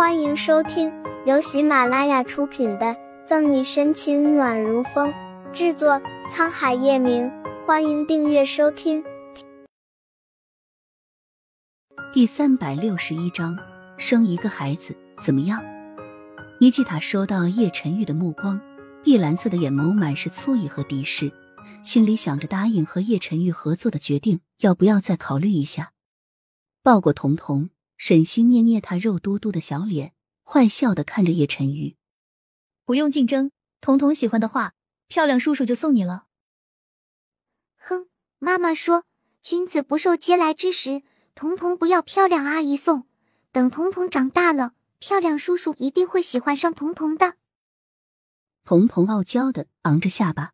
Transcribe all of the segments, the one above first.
欢迎收听由喜马拉雅出品的《赠你深情暖如风》，制作沧海夜明。欢迎订阅收听。第三百六十一章，生一个孩子怎么样？尼基塔收到叶晨玉的目光，碧蓝色的眼眸满是醋意和敌视，心里想着答应和叶晨玉合作的决定，要不要再考虑一下？抱过彤彤。沈星捏捏他肉嘟嘟的小脸，坏笑的看着叶晨玉。不用竞争，彤彤喜欢的话，漂亮叔叔就送你了。哼，妈妈说，君子不受嗟来之食，彤彤不要漂亮阿姨送。等彤彤长大了，漂亮叔叔一定会喜欢上彤彤的。彤彤傲娇的昂着下巴。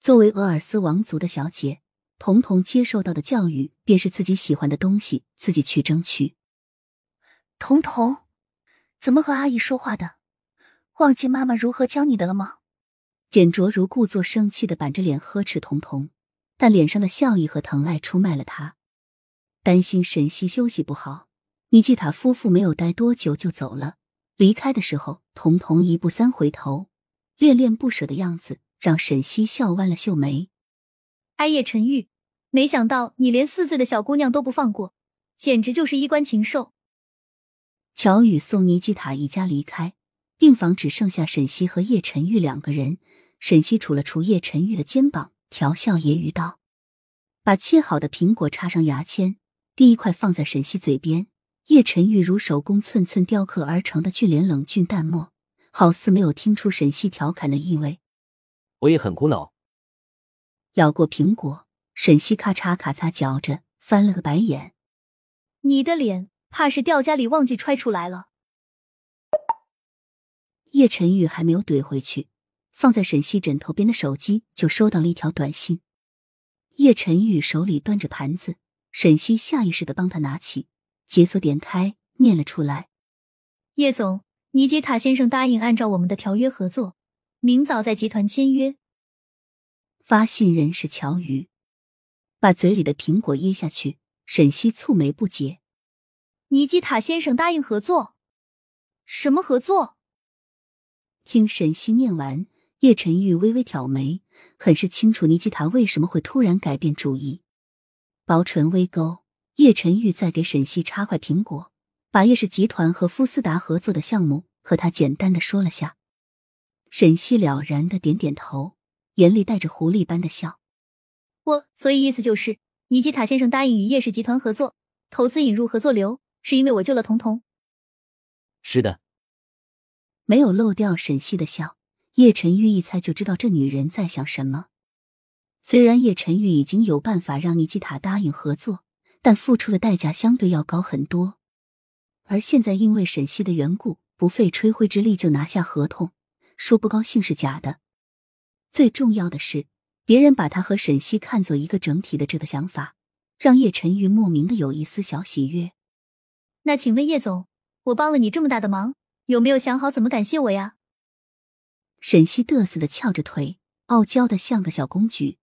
作为俄尔斯王族的小姐，彤彤接受到的教育便是自己喜欢的东西，自己去争取。彤彤，怎么和阿姨说话的？忘记妈妈如何教你的了吗？简卓如故作生气的板着脸呵斥彤彤，但脸上的笑意和疼爱出卖了他。担心沈西休息不好，尼基塔夫妇没有待多久就走了。离开的时候，彤彤一步三回头，恋恋不舍的样子让沈西笑弯了秀眉。哀叶陈玉，没想到你连四岁的小姑娘都不放过，简直就是衣冠禽兽。乔宇送尼基塔一家离开，病房只剩下沈西和叶晨玉两个人。沈西杵了杵叶晨玉的肩膀，调笑揶揄道：“把切好的苹果插上牙签，第一块放在沈西嘴边。叶晨玉如手工寸寸雕刻而成的俊脸冷峻淡漠，好似没有听出沈西调侃的意味。我也很苦恼。咬过苹果，沈西咔嚓咔嚓嚼着，翻了个白眼：“你的脸。”怕是掉家里忘记揣出来了。叶晨玉还没有怼回去，放在沈西枕头边的手机就收到了一条短信。叶晨玉手里端着盘子，沈西下意识的帮他拿起，解锁点开，念了出来：“叶总，尼基塔先生答应按照我们的条约合作，明早在集团签约。”发信人是乔瑜，把嘴里的苹果噎下去。沈西蹙眉不解。尼基塔先生答应合作，什么合作？听沈西念完，叶晨玉微微挑眉，很是清楚尼基塔为什么会突然改变主意。薄唇微勾，叶晨玉在给沈西插块苹果，把叶氏集团和夫斯达合作的项目和他简单的说了下。沈西了然的点点头，眼里带着狐狸般的笑。我所以意思就是，尼基塔先生答应与叶氏集团合作，投资引入合作流。是因为我救了彤彤。是的，没有漏掉沈西的笑。叶晨玉一猜就知道这女人在想什么。虽然叶晨玉已经有办法让尼基塔答应合作，但付出的代价相对要高很多。而现在因为沈西的缘故，不费吹灰之力就拿下合同，说不高兴是假的。最重要的是，别人把他和沈西看作一个整体的这个想法，让叶晨玉莫名的有一丝小喜悦。那请问叶总，我帮了你这么大的忙，有没有想好怎么感谢我呀？沈西嘚瑟的翘着腿，傲娇的像个小公举，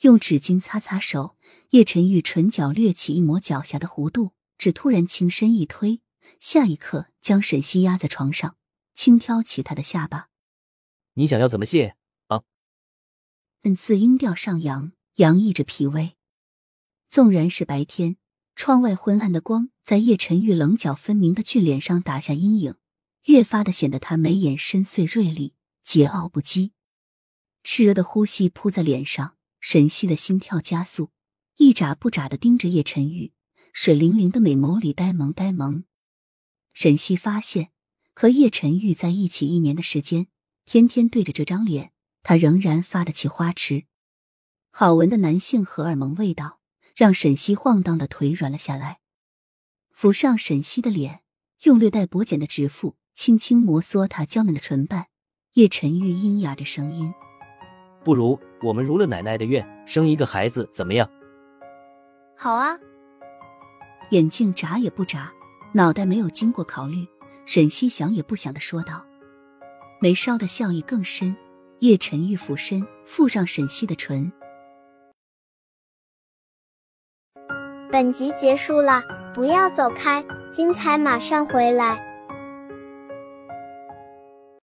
用纸巾擦擦手。叶晨玉唇角掠起一抹狡黠的弧度，只突然轻身一推，下一刻将沈西压在床上，轻挑起他的下巴。你想要怎么谢啊？嗯，字音调上扬，洋溢着脾胃。纵然是白天。窗外昏暗的光在叶晨玉棱角分明的俊脸上打下阴影，越发的显得他眉眼深邃锐利，桀骜不羁。炽热的呼吸扑在脸上，沈西的心跳加速，一眨不眨的盯着叶晨玉，水灵灵的美眸里呆萌呆萌。沈西发现，和叶晨玉在一起一年的时间，天天对着这张脸，他仍然发得起花痴。好闻的男性荷尔蒙味道。让沈西晃荡的腿软了下来，抚上沈西的脸，用略带薄茧的指腹轻轻摩挲她娇嫩的唇瓣。叶晨玉阴哑着声音：“不如我们如了奶奶的愿，生一个孩子怎么样？”“好啊。”眼睛眨也不眨，脑袋没有经过考虑，沈西想也不想的说道，眉梢的笑意更深。叶晨玉俯身附上沈西的唇。本集结束了，不要走开，精彩马上回来。